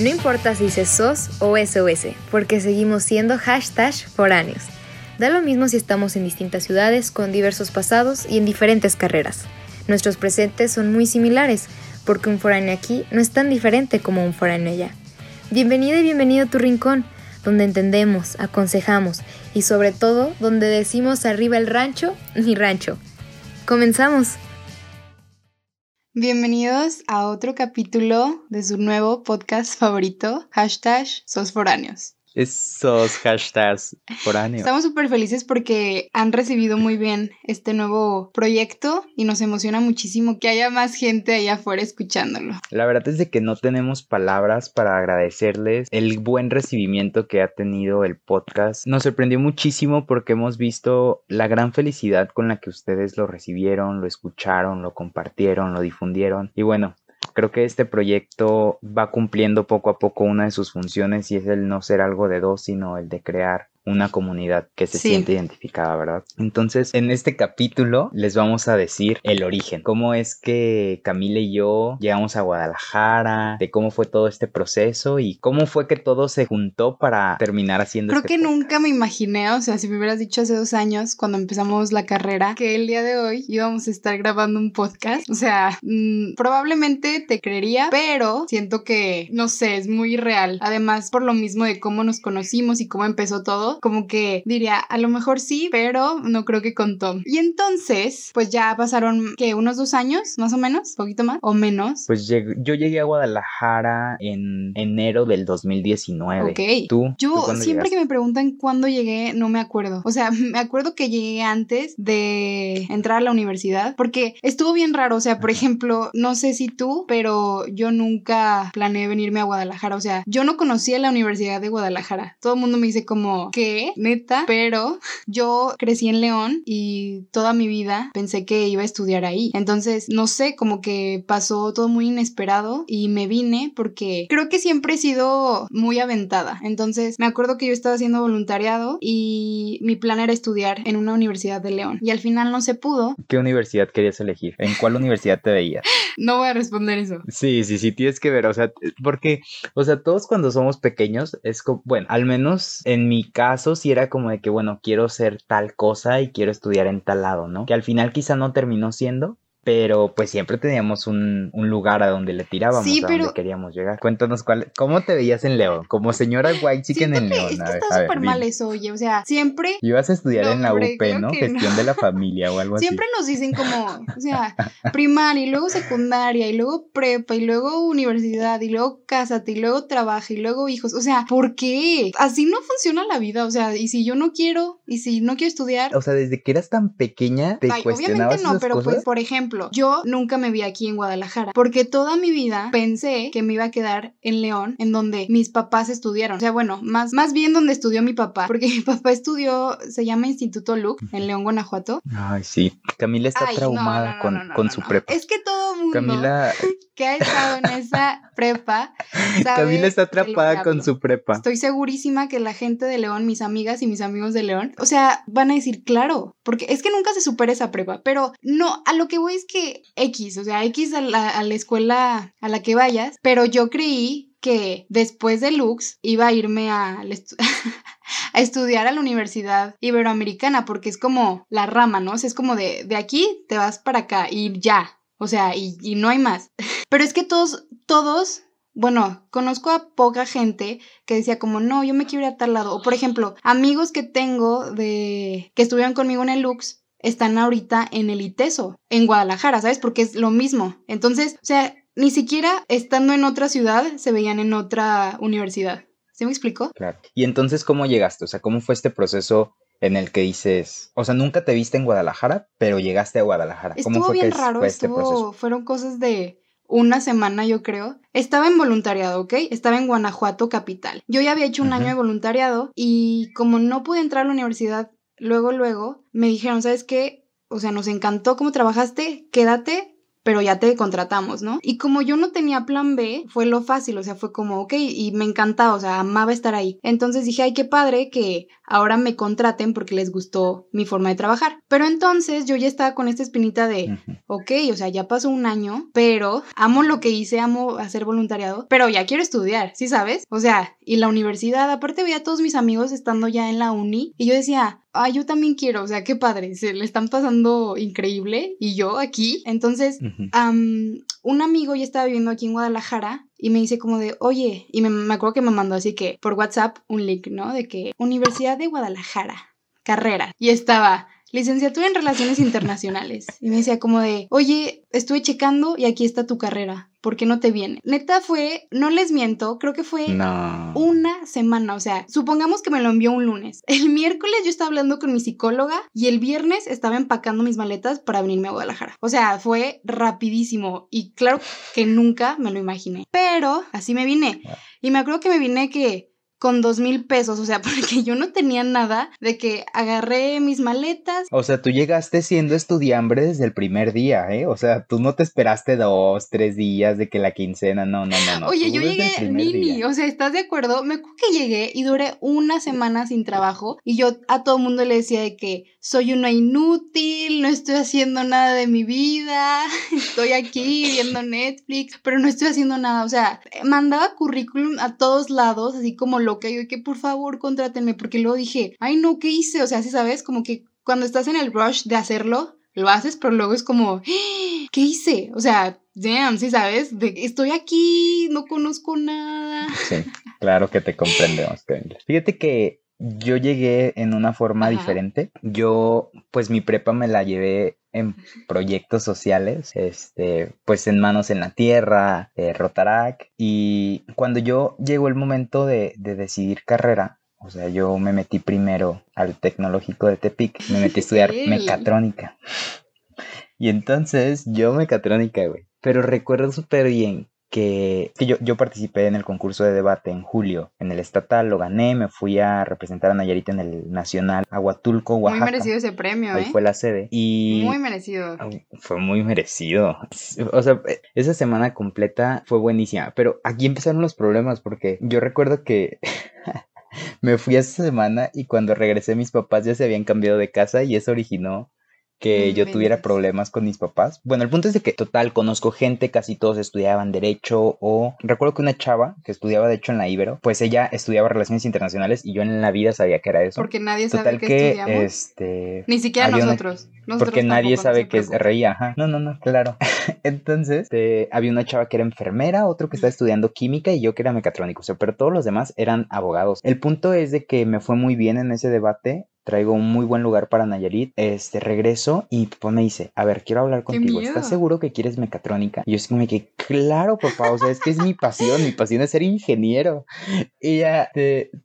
No importa si dices SOS o SOS, porque seguimos siendo hashtag foráneos. Da lo mismo si estamos en distintas ciudades, con diversos pasados y en diferentes carreras. Nuestros presentes son muy similares, porque un foráneo aquí no es tan diferente como un foráneo allá. Bienvenida y bienvenido a tu rincón, donde entendemos, aconsejamos y sobre todo donde decimos arriba el rancho, mi rancho. Comenzamos. Bienvenidos a otro capítulo de su nuevo podcast favorito, hashtag Sosforáneos. Esos hashtags foráneos. Estamos súper felices porque han recibido muy bien este nuevo proyecto y nos emociona muchísimo que haya más gente allá afuera escuchándolo. La verdad es de que no tenemos palabras para agradecerles el buen recibimiento que ha tenido el podcast. Nos sorprendió muchísimo porque hemos visto la gran felicidad con la que ustedes lo recibieron, lo escucharon, lo compartieron, lo difundieron. Y bueno, Creo que este proyecto va cumpliendo poco a poco una de sus funciones y es el no ser algo de dos, sino el de crear una comunidad que se siente identificada, ¿verdad? Entonces, en este capítulo les vamos a decir el origen, cómo es que Camila y yo llegamos a Guadalajara, de cómo fue todo este proceso y cómo fue que todo se juntó para terminar haciendo Creo este que nunca me imaginé, o sea, si me hubieras dicho hace dos años, cuando empezamos la carrera, que el día de hoy íbamos a estar grabando un podcast, o sea, mmm, probablemente te creería, pero siento que, no sé, es muy real. Además, por lo mismo de cómo nos conocimos y cómo empezó todo, como que diría, a lo mejor sí, pero no creo que con Tom. Y entonces, pues ya pasaron, que Unos dos años, más o menos, poquito más, o menos. Pues yo llegué a Guadalajara en enero del 2019. Ok. ¿Tú? Yo ¿Tú siempre que me preguntan cuándo llegué, no me acuerdo. O sea, me acuerdo que llegué antes de entrar a la universidad, porque estuvo bien raro. O sea, por ejemplo, no sé si tú, pero yo nunca planeé venirme a Guadalajara. O sea, yo no conocía la Universidad de Guadalajara. Todo el mundo me dice como, que neta, pero yo crecí en León y toda mi vida pensé que iba a estudiar ahí. Entonces, no sé, como que pasó todo muy inesperado y me vine porque creo que siempre he sido muy aventada. Entonces, me acuerdo que yo estaba haciendo voluntariado y mi plan era estudiar en una universidad de León y al final no se pudo. ¿Qué universidad querías elegir? ¿En cuál universidad te veías? no voy a responder eso. Sí, sí, sí, tienes que ver, o sea, porque, o sea, todos cuando somos pequeños es como, bueno, al menos en mi caso, si era como de que, bueno, quiero ser tal cosa y quiero estudiar en tal lado, ¿no? Que al final quizá no terminó siendo, pero pues siempre teníamos un, un, lugar a donde le tirábamos, a donde queríamos llegar. Cuéntanos cuál, cómo te veías en León, como señora White Chicken en León. Es que está súper mal eso, oye, o sea, siempre... Ibas a estudiar en la UP, ¿no? Gestión de la familia o algo así. Siempre nos dicen como, o sea, primaria y luego secundaria y luego prepa y luego universidad y luego cásate y luego trabaja y luego hijos, o sea, ¿por qué? Así no funciona la vida, o sea, y si yo no quiero y si no quiero estudiar... O sea, desde que eras tan pequeña te Ay, cuestionabas Obviamente no, pero pues, por ejemplo, yo nunca me vi aquí en Guadalajara, porque toda mi vida pensé que me iba a quedar en León, en donde mis papás estudiaron. O sea, bueno, más, más bien donde estudió mi papá, porque mi papá estudió, se llama Instituto Luc, en León, Guanajuato. Ay, sí. Camila está traumada con, con su prepa. Es que todo mundo Camila... que ha estado en esa prepa. Sabe Camila está atrapada con su prepa. Estoy segurísima que la gente de León, mis amigas y mis amigos de León, o sea, van a decir, claro, porque es que nunca se supera esa prepa, pero no, a lo que voy es que X, o sea, X a la, escuela a la que vayas, pero yo creí que después de Lux iba a irme a, a estudiar a la Universidad Iberoamericana, porque es como la rama, ¿no? O sea, es como de, de aquí te vas para acá y ya, o sea, y, y no hay más. Pero es que todos, todos bueno, conozco a poca gente que decía como, no, yo me quiero ir a tal lado. O por ejemplo, amigos que tengo de que estuvieron conmigo en el Lux, están ahorita en el ITESO, en Guadalajara, ¿sabes? Porque es lo mismo. Entonces, o sea, ni siquiera estando en otra ciudad se veían en otra universidad. ¿Se me explicó? Claro. Y entonces, ¿cómo llegaste? O sea, ¿cómo fue este proceso en el que dices, o sea, nunca te viste en Guadalajara, pero llegaste a Guadalajara? ¿Cómo estuvo bien raro, este proceso? fueron cosas de una semana, yo creo. Estaba en voluntariado, ¿ok? Estaba en Guanajuato capital. Yo ya había hecho un año de voluntariado y como no pude entrar a la universidad luego, luego, me dijeron, ¿sabes qué? O sea, nos encantó cómo trabajaste, quédate pero ya te contratamos, ¿no? Y como yo no tenía plan B, fue lo fácil, o sea, fue como, ok, y me encantaba, o sea, amaba estar ahí. Entonces dije, ay, qué padre que ahora me contraten porque les gustó mi forma de trabajar. Pero entonces yo ya estaba con esta espinita de, ok, o sea, ya pasó un año, pero amo lo que hice, amo hacer voluntariado, pero ya quiero estudiar, ¿sí sabes? O sea, y la universidad, aparte veía a todos mis amigos estando ya en la uni y yo decía, ah, yo también quiero, o sea, qué padre, se le están pasando increíble y yo aquí. Entonces, un amigo ya estaba viviendo aquí en Guadalajara y me dice como de, oye, y me, me acuerdo que me mandó así que por WhatsApp un link, ¿no? De que Universidad de Guadalajara, carrera. Y estaba licenciatura en Relaciones Internacionales. Y me decía como de, oye, estuve checando y aquí está tu carrera. ¿Por qué no te viene? Neta fue, no les miento, creo que fue una semana. O sea, supongamos que me lo envió un lunes. El miércoles yo estaba hablando con mi psicóloga y el viernes estaba empacando mis maletas para venirme a Guadalajara. O sea, fue rapidísimo y claro que nunca me lo imaginé. Pero así me vine. Y me acuerdo que me vine que con dos mil pesos, o sea, porque yo no tenía nada de que agarré mis maletas. O sea, tú llegaste siendo estudiambre desde el primer día, ¿eh? O sea, tú no te esperaste dos, tres días de que la quincena, no, no, no. no. Oye, yo llegué nini, o sea, ¿estás de acuerdo? Me acuerdo que llegué y duré una semana sin trabajo y yo a todo mundo le decía de que soy una inútil, no estoy haciendo nada de mi vida, estoy aquí viendo Netflix, pero no estoy haciendo nada, o sea, mandaba currículum a todos lados, así como lo que que por favor contrátenme, porque luego dije, ay no, ¿qué hice? O sea, si sabes, como que cuando estás en el rush de hacerlo, lo haces, pero luego es como, ¡Ah! ¿qué hice? O sea, damn, sí sabes, estoy aquí, no conozco nada. Sí, claro que te comprendemos, Fíjate que yo llegué en una forma diferente. Yo, pues mi prepa me la llevé en proyectos sociales, este, pues en Manos en la Tierra, eh, Rotarac, y cuando yo llegó el momento de, de decidir carrera, o sea, yo me metí primero al tecnológico de Tepic, me metí a estudiar mecatrónica. Y entonces yo mecatrónica, güey. Pero recuerdo súper bien que, yo, yo, participé en el concurso de debate en julio, en el estatal, lo gané, me fui a representar a Nayarit en el nacional, Aguatulco, Oaxaca. Muy merecido ese premio, Ahí ¿eh? fue la sede. Y muy merecido. Fue muy merecido. O sea, esa semana completa fue buenísima, pero aquí empezaron los problemas porque yo recuerdo que... me fui esa semana y cuando regresé mis papás ya se habían cambiado de casa y eso originó que yo tuviera problemas con mis papás. Bueno, el punto es de que total conozco gente, casi todos estudiaban derecho o recuerdo que una chava que estudiaba de hecho en la Ibero, pues ella estudiaba relaciones internacionales y yo en la vida sabía que era eso. Porque nadie sabe que, estudiamos. Este, Ni siquiera nosotros. Porque nadie sabe que es RI, ajá. No, no, no, claro. Entonces, este, había una chava que era enfermera, otro que estaba estudiando química y yo que era mecatrónico, o sea, pero todos los demás eran abogados. El punto es de que me fue muy bien en ese debate traigo un muy buen lugar para Nayarit. Este, regreso y papá me dice, a ver, quiero hablar contigo. ¿Estás seguro que quieres mecatrónica? Y yo así como que, claro, papá, o sea, es que es mi pasión, mi pasión es ser ingeniero. Y ya,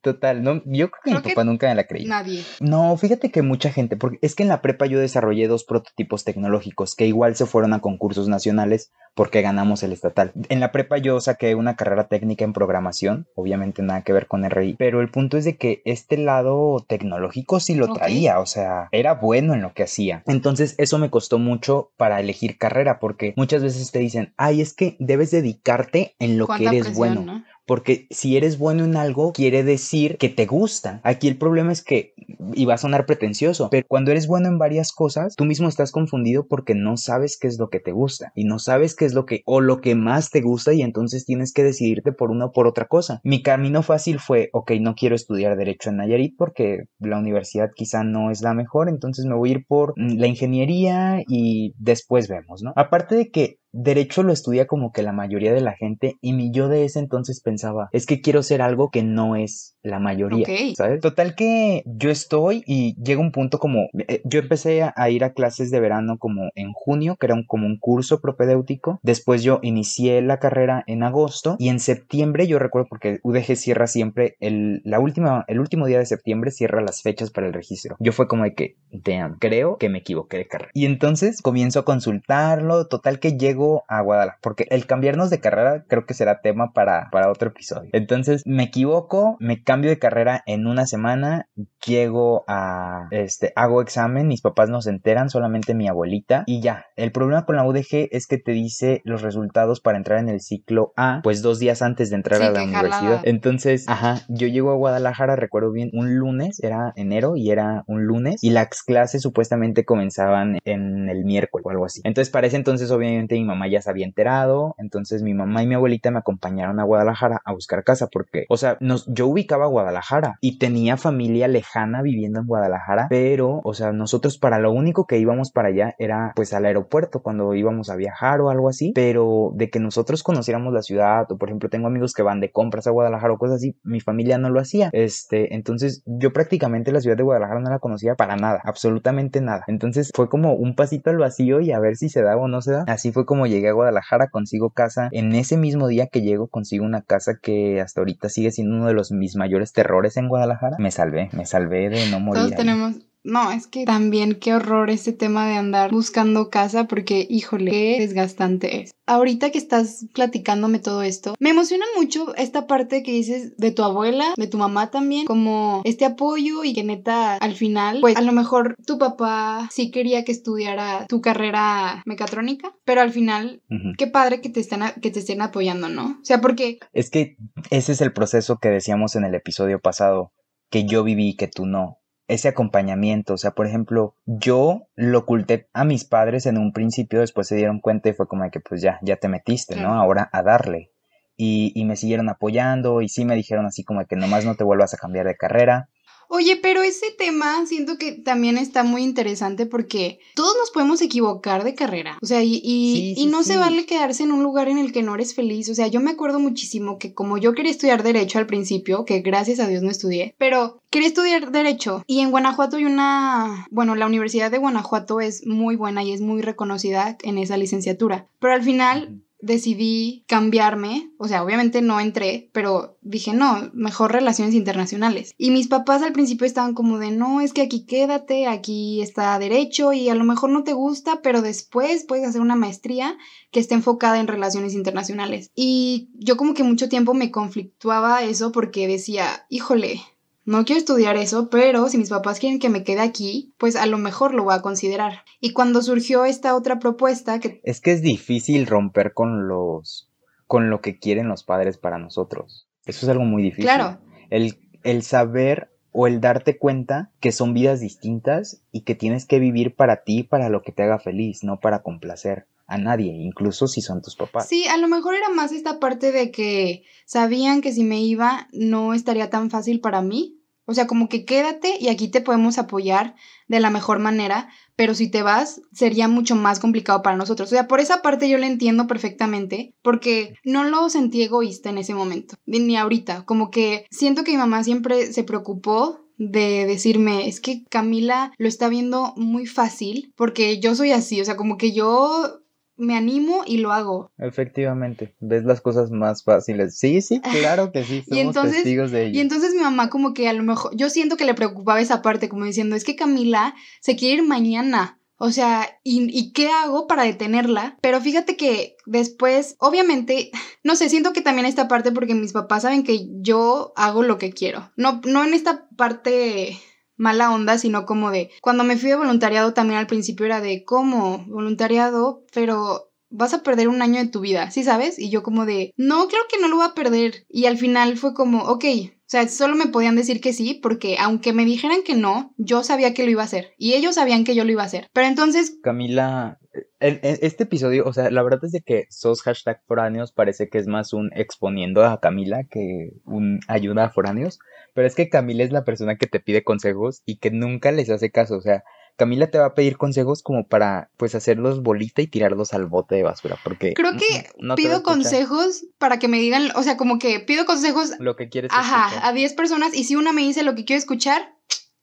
total, no, yo creo que mi papá nunca me la creí. Nadie. No, fíjate que mucha gente, porque es que en la prepa yo desarrollé dos prototipos tecnológicos que igual se fueron a concursos nacionales porque ganamos el estatal. En la prepa yo saqué una carrera técnica en programación, obviamente nada que ver con RI, pero el punto es de que este lado tecnológico sí lo traía, o sea, era bueno en lo que hacía. Entonces eso me costó mucho para elegir carrera porque muchas veces te dicen, ay, es que debes dedicarte en lo que eres bueno porque si eres bueno en algo, quiere decir que te gusta. Aquí el problema es que, y va a sonar pretencioso, pero cuando eres bueno en varias cosas, tú mismo estás confundido porque no sabes qué es lo que te gusta y no sabes qué es lo que, o lo que más te gusta y entonces tienes que decidirte por una o por otra cosa. Mi camino fácil fue, ok, no quiero estudiar Derecho en Nayarit porque la universidad quizá no es la mejor, entonces me voy a ir por la ingeniería y después vemos, ¿no? Aparte de que Derecho lo estudia como que la mayoría de la gente y mi yo de ese entonces pensaba, es que quiero ser algo que no es la mayoría, ¿sabes? Total que yo estoy y llega un punto como, eh, yo empecé a, ir a clases de verano como en junio, que era un, como un curso propedéutico, después yo inicié la carrera en agosto y en septiembre yo recuerdo porque UDG cierra siempre el, la última, el último día de septiembre cierra las fechas para el registro. Yo fue como de que, damn, creo que me equivoqué de carrera. Y entonces comienzo a consultarlo, total que llego llego a Guadalajara, porque el cambiarnos de carrera creo que será tema para, para otro episodio. Entonces me equivoco, me cambio de carrera en una semana, llego a, este, hago examen, mis papás no se enteran, solamente mi abuelita y ya. El problema con la UDG es que te dice los resultados para entrar en el ciclo A, pues dos días antes de entrar a la universidad. Entonces, ajá, yo llego a Guadalajara, recuerdo bien, un lunes, era enero y era un lunes y las clases supuestamente comenzaban en el miércoles o algo así. Entonces, para ese entonces, obviamente, mi mamá ya se había enterado, entonces mi mamá y mi abuelita me acompañaron a Guadalajara a buscar casa porque, o sea, nos, yo ubicaba Guadalajara y tenía familia lejana viviendo en Guadalajara, pero, o sea, nosotros para lo único que íbamos para allá era pues al aeropuerto cuando íbamos a viajar o algo así, pero de que nosotros conociéramos la ciudad o por ejemplo tengo amigos que van de compras a Guadalajara o cosas así, mi familia no lo hacía. Este, entonces yo prácticamente la ciudad de Guadalajara no la conocía para nada, absolutamente nada. Entonces fue como un pasito al vacío y a ver si se da o no se da. Así fue como llegué a Guadalajara, consigo casa. En ese mismo día que llego consigo una casa que hasta ahorita sigue siendo uno de los mis mayores terrores en Guadalajara. Me salvé, me salvé de no morir. Todos tenemos no, es que también qué horror este tema de andar buscando casa porque, híjole, qué desgastante es. Ahorita que estás platicándome todo esto, me emociona mucho esta parte que dices de tu abuela, de tu mamá también, como este apoyo y que neta al final, pues a lo mejor tu papá sí quería que estudiara tu carrera mecatrónica, pero al final, qué padre que te, estén, que te estén apoyando, ¿no? O sea, porque... Es que ese es el proceso que decíamos en el episodio pasado, que yo viví y que tú no ese acompañamiento. O sea, por ejemplo, yo lo oculté a mis padres en un principio, después se dieron cuenta y fue como de que pues ya, ya te metiste, ¿no? Ahora a darle. Y, y, me siguieron apoyando y sí me dijeron así como de que nomás no te vuelvas a cambiar de carrera. Oye, pero ese tema siento que también está muy interesante porque todos nos podemos equivocar de carrera. O sea, y, y, no se vale quedarse en un lugar en el que no eres feliz. O sea, yo me acuerdo muchísimo que como yo quería estudiar derecho al principio, que gracias a Dios no estudié, pero quería estudiar derecho y en Guanajuato hay una, bueno, la Universidad de Guanajuato es muy buena y es muy reconocida en esa licenciatura. Pero al final decidí cambiarme, o sea, obviamente no entré, pero dije, no, mejor relaciones internacionales. Y mis papás al principio estaban como de, no, es que aquí quédate, aquí está derecho y a lo mejor no te gusta, pero después puedes hacer una maestría que esté enfocada en relaciones internacionales. Y yo como que mucho tiempo me conflictuaba eso porque decía, híjole, no quiero estudiar eso, pero si mis papás quieren que me quede aquí, pues a lo mejor lo voy a considerar. Y cuando surgió esta otra propuesta que... Es que es difícil romper con los... con lo que quieren los padres para nosotros. Eso es algo muy difícil. Claro. El, el saber o el darte cuenta que son vidas distintas y que tienes que vivir para ti, para lo que te haga feliz, no para complacer a nadie, incluso si son tus papás. Sí, a lo mejor era más esta parte de que sabían que si me iba no estaría tan fácil para mí, o sea, como que quédate y aquí te podemos apoyar de la mejor manera, pero si te vas sería mucho más complicado para nosotros. O sea, por esa parte yo lo entiendo perfectamente, porque no lo sentí egoísta en ese momento, ni ahorita. Como que siento que mi mamá siempre se preocupó de decirme, es que Camila lo está viendo muy fácil, porque yo soy así, o sea, como que yo me animo y lo hago. Efectivamente, ves las cosas más fáciles. Sí, sí, claro que sí, somos y entonces, testigos de ello. Y entonces mi mamá como que a lo mejor, yo siento que le preocupaba esa parte, como diciendo, es que Camila se quiere ir mañana. O sea, ¿y, ¿y, qué hago para detenerla? Pero fíjate que después, obviamente, no sé, siento que también esta parte porque mis papás saben que yo hago lo que quiero. No, no en esta parte mala onda, sino como de, cuando me fui de voluntariado también al principio era de, ¿cómo? Voluntariado, pero vas a perder un año de tu vida, ¿sí sabes? Y yo como de, no, creo que no lo voy a perder. Y al final fue como, ok, o sea, solo me podían decir que sí, porque aunque me dijeran que no, yo sabía que lo iba a hacer. Y ellos sabían que yo lo iba a hacer. Pero entonces... Camila, en, este episodio, o sea, la verdad es de que sos hashtag foráneos parece que es más un exponiendo a Camila que un ayuda a foráneos. Pero es que Camila es la persona que te pide consejos y que nunca les hace caso. O sea, Camila te va a pedir consejos como para, pues, hacerlos bolita y tirarlos al bote de basura, porque... Creo que pido consejos para que me digan, o sea, como que pido consejos... Lo que quieres Ajá, a 10 personas y si una me dice lo que quiero escuchar,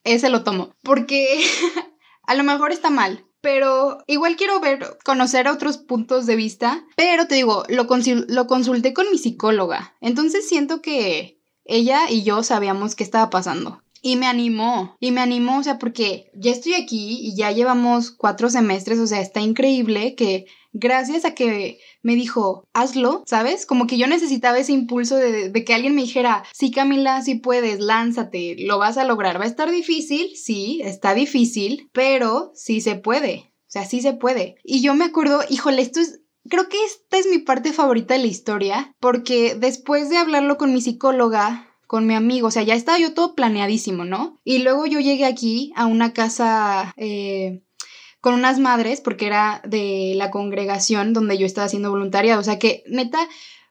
ese lo tomo, porque a lo mejor está mal. Pero igual quiero ver, conocer otros puntos de vista. Pero te digo, lo, lo consulté con mi psicóloga. Entonces siento que ella y yo sabíamos qué estaba pasando. Y me animó, y me animó, o sea, porque ya estoy aquí y ya llevamos cuatro semestres, o sea, está increíble que gracias a que me dijo, hazlo, ¿sabes? Como que yo necesitaba ese impulso de, que alguien me dijera, sí Camila, sí puedes, lánzate, lo vas a lograr. Va a estar difícil, sí, está difícil, pero sí se puede. O sea, sí se puede. Y yo me acuerdo, híjole, esto es Creo que esta es mi parte favorita de la historia, porque después de hablarlo con mi psicóloga, con mi amigo, o sea, ya estaba yo todo planeadísimo, ¿no? Y luego yo llegué aquí a una casa eh, con unas madres, porque era de la congregación donde yo estaba haciendo voluntariado, o sea que neta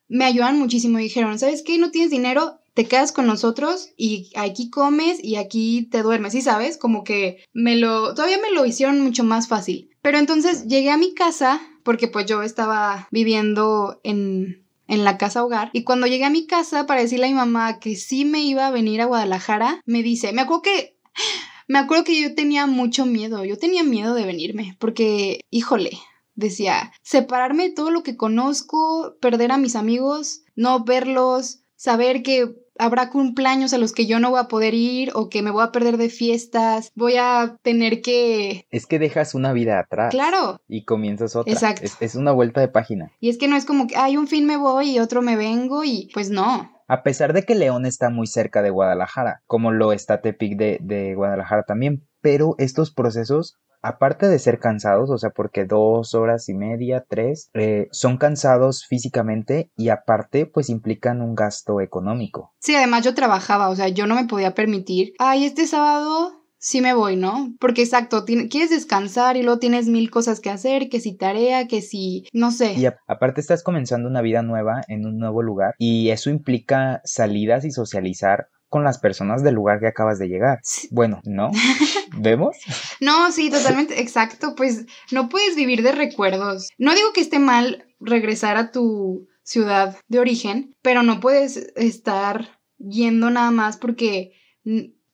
me ayudan muchísimo. Dijeron, ¿sabes qué? No tienes dinero, te quedas con nosotros y aquí comes y aquí te duermes, ¿sí sabes? Como que me lo, todavía me lo hicieron mucho más fácil. Pero entonces llegué a mi casa porque pues yo estaba viviendo en, en la casa hogar. Y cuando llegué a mi casa para decirle a mi mamá que sí me iba a venir a Guadalajara, me dice, me acuerdo que... Me acuerdo que yo tenía mucho miedo, yo tenía miedo de venirme, porque, híjole, decía, separarme de todo lo que conozco, perder a mis amigos, no verlos, saber que habrá cumpleaños a los que yo no voy a poder ir o que me voy a perder de fiestas, voy a tener que... Es que dejas una vida atrás. Claro. Y comienzas otra. Exacto. Es, una vuelta de página. Y es que no es como que, hay un fin me voy y otro me vengo y pues no. A pesar de que León está muy cerca de Guadalajara, como lo está Tepic de, Guadalajara también, pero estos procesos aparte de ser cansados, o sea, porque dos horas y media, tres, eh, son cansados físicamente y aparte, pues implican un gasto económico. Sí, además yo trabajaba, o sea, yo no me podía permitir, ay, este sábado sí me voy, ¿no? Porque exacto, quieres descansar y luego tienes mil cosas que hacer, que si tarea, que si, no sé. Y aparte estás comenzando una vida nueva en un nuevo lugar y eso implica salidas y socializar con las personas del lugar que acabas de llegar. Bueno, ¿no? ¿Vemos? no, sí, totalmente, exacto. Pues no puedes vivir de recuerdos. No digo que esté mal regresar a tu ciudad de origen, pero no puedes estar yendo nada más porque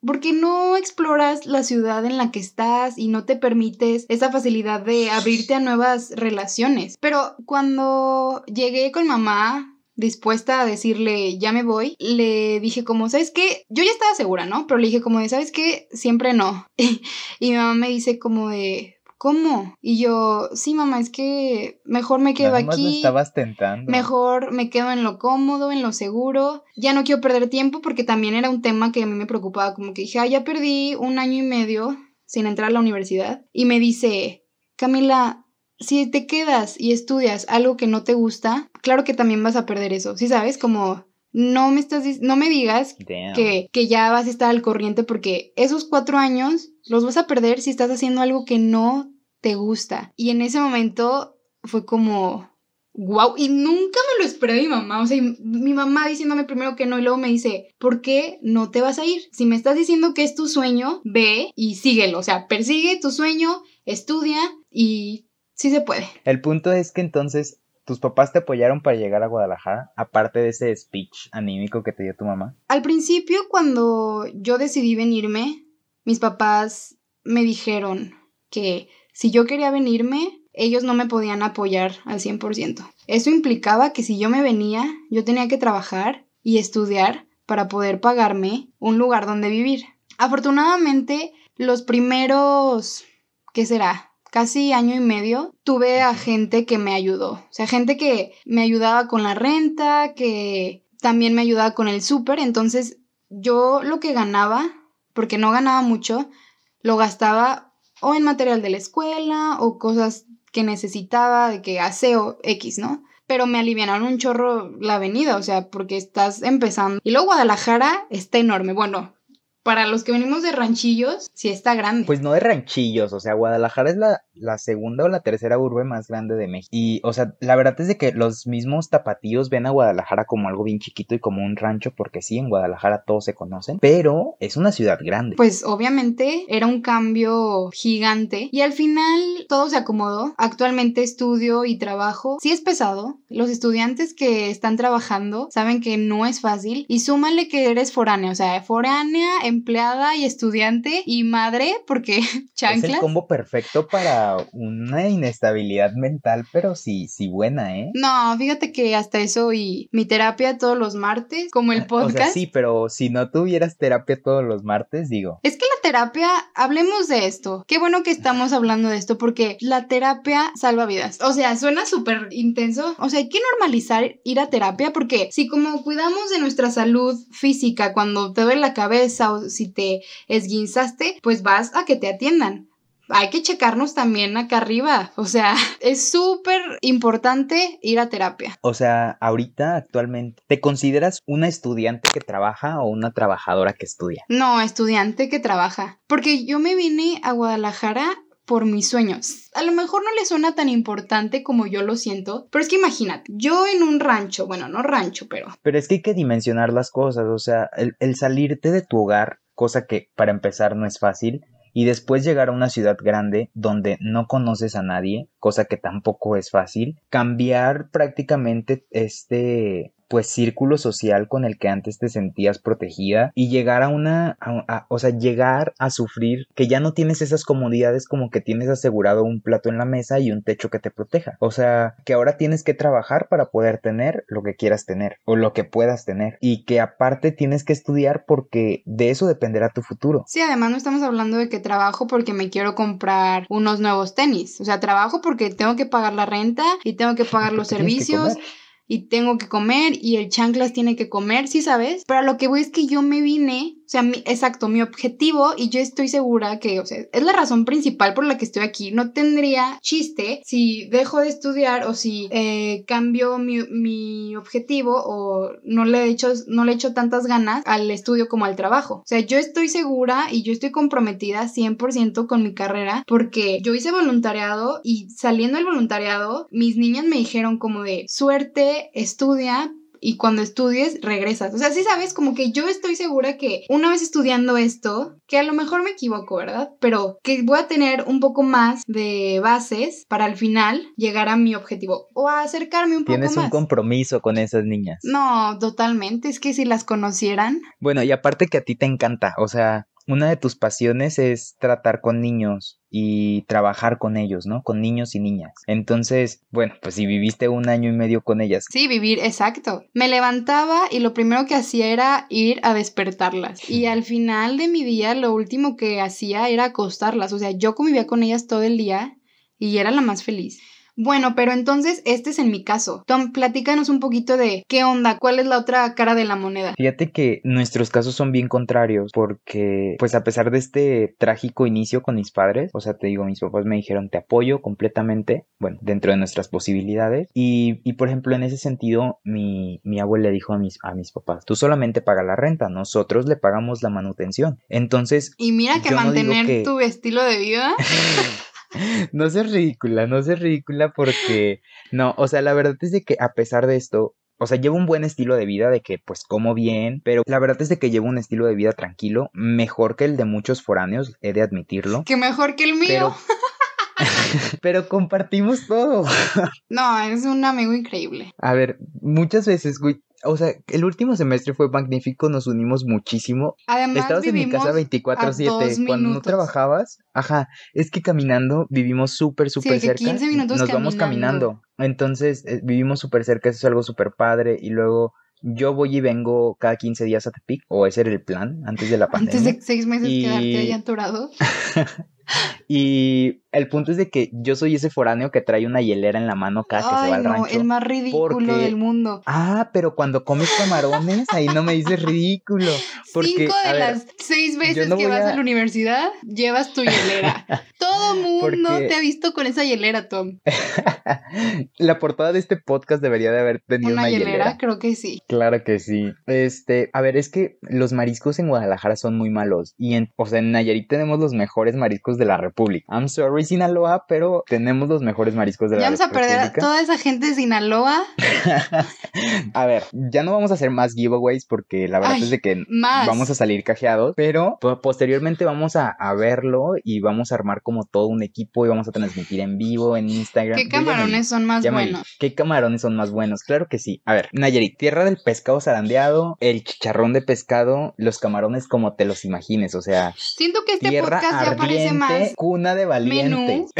porque no exploras la ciudad en la que estás y no te permites esa facilidad de abrirte a nuevas relaciones. Pero cuando llegué con mamá dispuesta a decirle, ya me voy, le dije como, ¿sabes qué? Yo ya estaba segura, ¿no? Pero le dije como de, ¿sabes qué? Siempre no. y mi mamá me dice como de, ¿cómo? Y yo, sí, mamá, es que mejor me quedo aquí. estabas tentando. Mejor me quedo en lo cómodo, en lo seguro. Ya no quiero perder tiempo porque también era un tema que a mí me preocupaba. Como que dije, ah, ya perdí un año y medio sin entrar a la universidad. Y me dice, Camila, si te quedas y estudias algo que no te gusta, claro que también vas a perder eso, ¿sí sabes? Como no me estás no me digas que, que, ya vas a estar al corriente porque esos cuatro años los vas a perder si estás haciendo algo que no te gusta. Y en ese momento fue como wow, y nunca me lo esperé mi mamá, o sea, mi mamá diciéndome primero que no y luego me dice, ¿por qué no te vas a ir? Si me estás diciendo que es tu sueño, ve y síguelo, o sea, persigue tu sueño, estudia y sí se puede. El punto es que entonces tus papás te apoyaron para llegar a Guadalajara, aparte de ese speech anímico que te dio tu mamá. Al principio, cuando yo decidí venirme, mis papás me dijeron que si yo quería venirme, ellos no me podían apoyar al 100%. Eso implicaba que si yo me venía, yo tenía que trabajar y estudiar para poder pagarme un lugar donde vivir. Afortunadamente, los primeros, ¿qué será? Casi año y medio, tuve a gente que me ayudó. O sea, gente que me ayudaba con la renta, que también me ayudaba con el súper. Entonces, yo lo que ganaba, porque no ganaba mucho, lo gastaba o en material de la escuela o cosas que necesitaba, de que aseo X, ¿no? Pero me aliviaron un chorro la avenida, o sea, porque estás empezando. Y luego Guadalajara está enorme. Bueno, para los que venimos de ranchillos, sí está grande. Pues no de ranchillos, o sea, Guadalajara es la, la, segunda o la tercera urbe más grande de México. Y, o sea, la verdad es de que los mismos tapatíos ven a Guadalajara como algo bien chiquito y como un rancho, porque sí, en Guadalajara todos se conocen, pero es una ciudad grande. Pues obviamente era un cambio gigante y al final todo se acomodó. Actualmente estudio y trabajo. Sí es pesado. Los estudiantes que están trabajando saben que no es fácil y súmale que eres foránea, o sea, foránea empleada y estudiante y madre, porque chanclas. Es el combo perfecto para sea, una inestabilidad mental, pero sí, sí buena, ¿eh? No, fíjate que hasta eso y mi terapia todos los martes, como el podcast. O sea, sí, pero si no tuvieras terapia todos los martes, digo. Es que la terapia, hablemos de esto. Qué bueno que estamos hablando de esto porque la terapia salva vidas. O sea, suena súper intenso. O sea, hay que normalizar ir a terapia porque si como cuidamos de nuestra salud física cuando te duele la cabeza o si te esguinzaste, pues vas a que te atiendan hay que checarnos también acá arriba. O sea, es súper importante ir a terapia. O sea, ahorita, actualmente, ¿te consideras una estudiante que trabaja o una trabajadora que estudia? No, estudiante que trabaja. Porque yo me vine a Guadalajara por mis sueños. A lo mejor no le suena tan importante como yo lo siento, pero es que imagínate, yo en un rancho, bueno, no rancho, pero... Pero es que hay que dimensionar las cosas, o sea, el, el salirte de tu hogar, cosa que para empezar no es fácil, y después llegar a una ciudad grande donde no conoces a nadie, cosa que tampoco es fácil, cambiar prácticamente este pues círculo social con el que antes te sentías protegida y llegar a una, o sea, llegar a sufrir que ya no tienes esas comodidades como que tienes asegurado un plato en la mesa y un techo que te proteja. O sea, que ahora tienes que trabajar para poder tener lo que quieras tener o lo que puedas tener y que aparte tienes que estudiar porque de eso dependerá tu futuro. Sí, además no estamos hablando de que trabajo porque me quiero comprar unos nuevos tenis. O sea, trabajo porque tengo que pagar la renta y tengo que pagar los servicios y tengo que comer y el chanclas tiene que comer, ¿sí sabes? Pero lo que voy es que yo me vine o sea, exacto, mi objetivo, y yo estoy segura que, o sea, es la razón principal por la que estoy aquí. No tendría chiste si dejo de estudiar o si eh, cambio mi, objetivo o no le, he hecho, no le tantas ganas al estudio como al trabajo. O sea, yo estoy segura y yo estoy comprometida 100% con mi carrera porque yo hice voluntariado y saliendo del voluntariado, mis niñas me dijeron como de suerte, estudia, y cuando estudies regresas. O sea, sí sabes, como que yo estoy segura que una vez estudiando esto, que a lo mejor me equivoco, ¿verdad? Pero que voy a tener un poco más de bases para al final llegar a mi objetivo o a acercarme un poco más. Tienes un compromiso con esas niñas. No, totalmente. Es que si las conocieran. Bueno, y aparte que a ti te encanta, o sea, una de tus pasiones es tratar con niños y trabajar con ellos, ¿no? Con niños y niñas. Entonces, bueno, pues si viviste un año y medio con ellas. Sí, vivir, exacto. Me levantaba y lo primero que hacía era ir a despertarlas. Y al final de mi día, lo último que hacía era acostarlas. O sea, yo convivía con ellas todo el día y era la más feliz. Bueno, pero entonces este es en mi caso. Tom, platícanos un poquito de qué onda, cuál es la otra cara de la moneda. Fíjate que nuestros casos son bien contrarios porque, pues a pesar de este trágico inicio con mis padres, o sea, te digo, mis papás me dijeron te apoyo completamente, bueno, dentro de nuestras posibilidades. Y, y por ejemplo, en ese sentido, mi, mi abuela le dijo a mis, a mis papás, tú solamente pagas la renta, nosotros le pagamos la manutención. Entonces... Y mira que mantener tu estilo de vida... no seas ridícula, no seas ridícula porque no, o sea, la verdad es de que a pesar de esto, o sea, llevo un buen estilo de vida, de que pues como bien, pero la verdad es de que llevo un estilo de vida tranquilo, mejor que el de muchos foráneos, he de admitirlo. Que mejor que el mío. Pero, pero compartimos todo. no, es un amigo increíble. A ver, muchas veces, güey, o sea, el último semestre fue magnífico, nos unimos muchísimo. Además, Estabas en mi casa 24/7 cuando no trabajabas. Ajá, es que caminando vivimos súper, súper cerca. 15 minutos nos vamos caminando. Entonces, eh, vivimos súper cerca, eso es algo súper padre. Y luego yo voy y vengo cada 15 días a Tepic, o ese era el plan antes de la pandemia. Antes de seis meses quedarte ahí atorado. y el punto es de que yo soy ese foráneo que trae una hielera en la mano cada que se va al no, el más ridículo del mundo. Ah, pero cuando comes camarones, ahí no me dices ridículo. Porque, Cinco de las seis veces que vas a... la universidad, llevas tu hielera. Todo mundo te ha visto con esa hielera, Tom. la portada de este podcast debería de haber tenido una, hielera. Creo que sí. Claro que sí. Este, a ver, es que los mariscos en Guadalajara son muy malos. Y en, o sea, en Nayarit tenemos los mejores mariscos de la República. I'm sorry, Sinaloa, pero tenemos los mejores mariscos de la República. Ya vamos a perder a toda esa gente de Sinaloa. a ver, ya no vamos a hacer más giveaways porque la verdad es de que vamos a salir cajeados, pero posteriormente vamos a, verlo y vamos a armar como todo un equipo y vamos a transmitir en vivo en Instagram. ¿Qué camarones son más buenos? ¿Qué camarones son más buenos? Claro que sí. A ver, Nayarit, tierra del pescado zarandeado, el chicharrón de pescado, los camarones como te los imagines, o sea. Siento que este podcast ya parece más Cuna de valientes.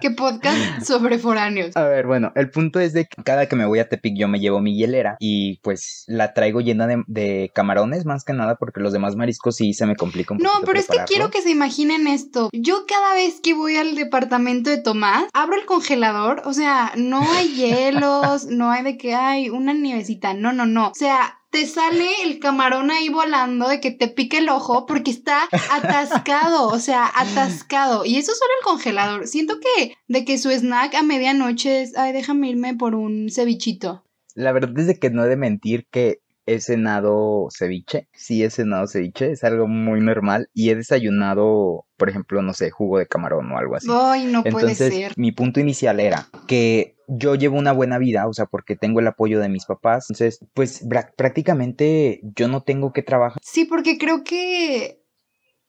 ¿Qué podcast sobre foráneos? A ver, bueno, el punto es de que cada que me voy a Tepic yo me llevo mi hielera y pues la traigo llena de, camarones más que nada porque los demás mariscos sí se me complican un No, pero es que quiero que se imaginen esto. Yo cada vez que voy al departamento de Tomás, abro el congelador, o sea, no hay hielos, no hay de que hay una nievecita, no, no, no. O sea, te sale el camarón ahí volando de que te pique el ojo porque está atascado, o sea, atascado. Y eso solo el congelador. Siento que de que su snack a medianoche es, ay, déjame irme por un cevichito. La verdad es de que no he de mentir que he cenado ceviche. Sí, he cenado ceviche, es algo muy normal. Y he desayunado, por ejemplo, no sé, jugo de camarón o algo así. Ay, no puede ser. Mi punto inicial era que yo llevo una buena vida, o sea, porque tengo el apoyo de mis papás. Entonces, pues prácticamente yo no tengo que trabajar. Sí, porque creo que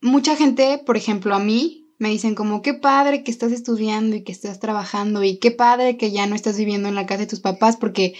mucha gente, por ejemplo, a mí, me dicen como qué padre que estás estudiando y que estás trabajando y qué padre que ya no estás viviendo en la casa de tus papás porque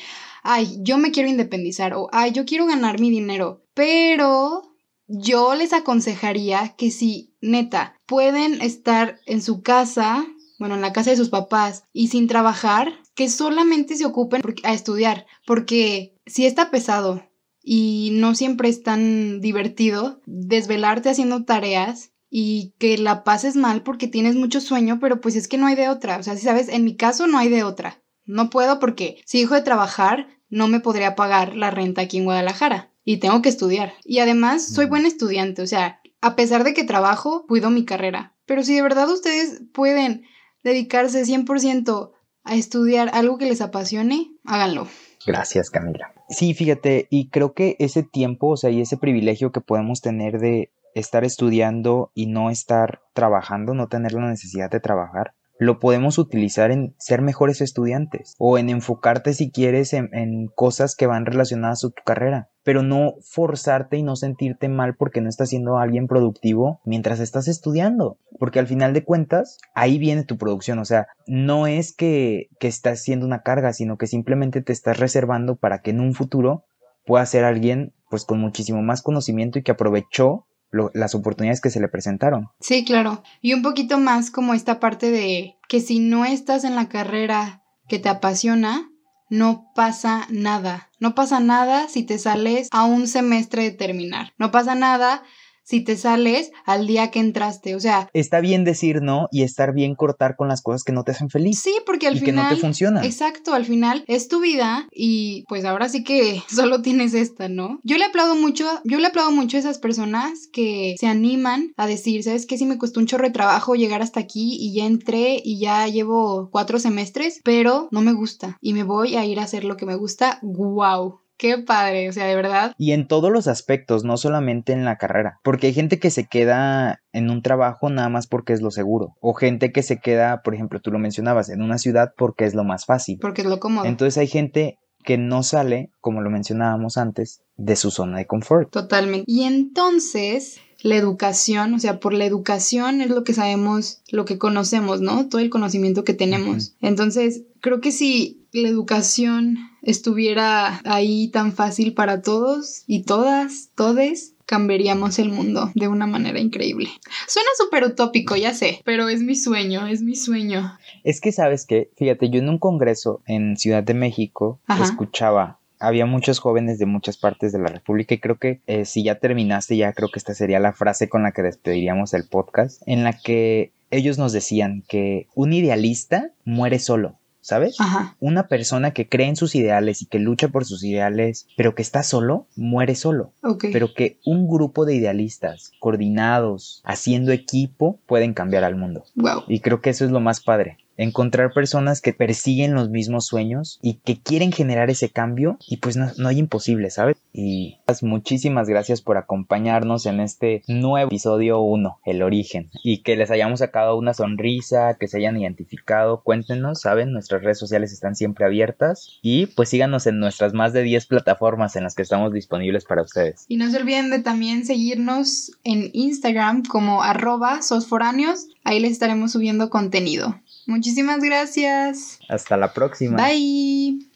ay, yo me quiero independizar o ay, yo quiero ganar mi dinero. Pero yo les aconsejaría que si neta pueden estar en su casa, bueno, en la casa de sus papás y sin trabajar, que solamente se ocupen a estudiar, porque si está pesado y no siempre es tan divertido desvelarte haciendo tareas y que la pases mal porque tienes mucho sueño, pero pues es que no hay de otra, o sea, si sabes, en mi caso no hay de otra. No puedo porque si dejo de trabajar, no me podría pagar la renta aquí en Guadalajara y tengo que estudiar. Y además soy buen estudiante, o sea, a pesar de que trabajo, cuido mi carrera. Pero si de verdad ustedes pueden dedicarse 100% a estudiar algo que les apasione, háganlo. Gracias, Camila. Sí, fíjate, y creo que ese tiempo, o sea, y ese privilegio que podemos tener de estar estudiando y no estar trabajando, no tener la necesidad de trabajar, lo podemos utilizar en ser mejores estudiantes o en enfocarte si quieres en, cosas que van relacionadas a tu carrera, pero no forzarte y no sentirte mal porque no estás siendo alguien productivo mientras estás estudiando, porque al final de cuentas ahí viene tu producción, o sea, no es que, que estás siendo una carga, sino que simplemente te estás reservando para que en un futuro puedas ser alguien pues con muchísimo más conocimiento y que aprovechó las oportunidades que se le presentaron. Sí, claro. Y un poquito más como esta parte de que si no estás en la carrera que te apasiona, no pasa nada. No pasa nada si te sales a un semestre de terminar. No pasa nada si te sales al día que entraste. O sea, está bien decir no y estar bien cortar con las cosas que no te hacen feliz. Sí, porque al final. Que no te funciona. Exacto, al final es tu vida y pues ahora sí que solo tienes esta, ¿no? Yo le aplaudo mucho, yo le aplaudo mucho a esas personas que se animan a decir, ¿sabes qué? Si me costó un chorro de trabajo llegar hasta aquí y ya entré y ya llevo cuatro semestres, pero no me gusta y me voy a ir a hacer lo que me gusta. ¡Wow! Qué padre, o sea, de verdad. Y en todos los aspectos, no solamente en la carrera, porque hay gente que se queda en un trabajo nada más porque es lo seguro, o gente que se queda, por ejemplo, tú lo mencionabas, en una ciudad porque es lo más fácil. Porque es lo cómodo. Entonces hay gente que no sale, como lo mencionábamos antes, de su zona de confort. Totalmente. Y entonces, la educación, o sea, por la educación es lo que sabemos, lo que conocemos, ¿no? Todo el conocimiento que tenemos. Entonces, creo que si la educación estuviera ahí tan fácil para todos y todas, todes, cambiaríamos el mundo de una manera increíble. Suena súper utópico, ya sé, pero es mi sueño, es mi sueño. Es que sabes que, fíjate, yo en un congreso en Ciudad de México escuchaba había muchos jóvenes de muchas partes de la República y creo que eh, si ya terminaste, ya creo que esta sería la frase con la que despediríamos el podcast, en la que ellos nos decían que un idealista muere solo. ¿sabes? Una persona que cree en sus ideales y que lucha por sus ideales, pero que está solo, muere solo. Pero que un grupo de idealistas coordinados, haciendo equipo, pueden cambiar al mundo. Y creo que eso es lo más padre encontrar personas que persiguen los mismos sueños y que quieren generar ese cambio y pues no, hay imposible, ¿sabes? Y pues, muchísimas gracias por acompañarnos en este nuevo episodio 1, el origen, y que les hayamos sacado una sonrisa, que se hayan identificado, cuéntenos, ¿saben? Nuestras redes sociales están siempre abiertas y pues síganos en nuestras más de 10 plataformas en las que estamos disponibles para ustedes. Y no se olviden de también seguirnos en Instagram como arroba sosforáneos, ahí les estaremos subiendo contenido. Muchísimas gracias. Hasta la próxima. Bye.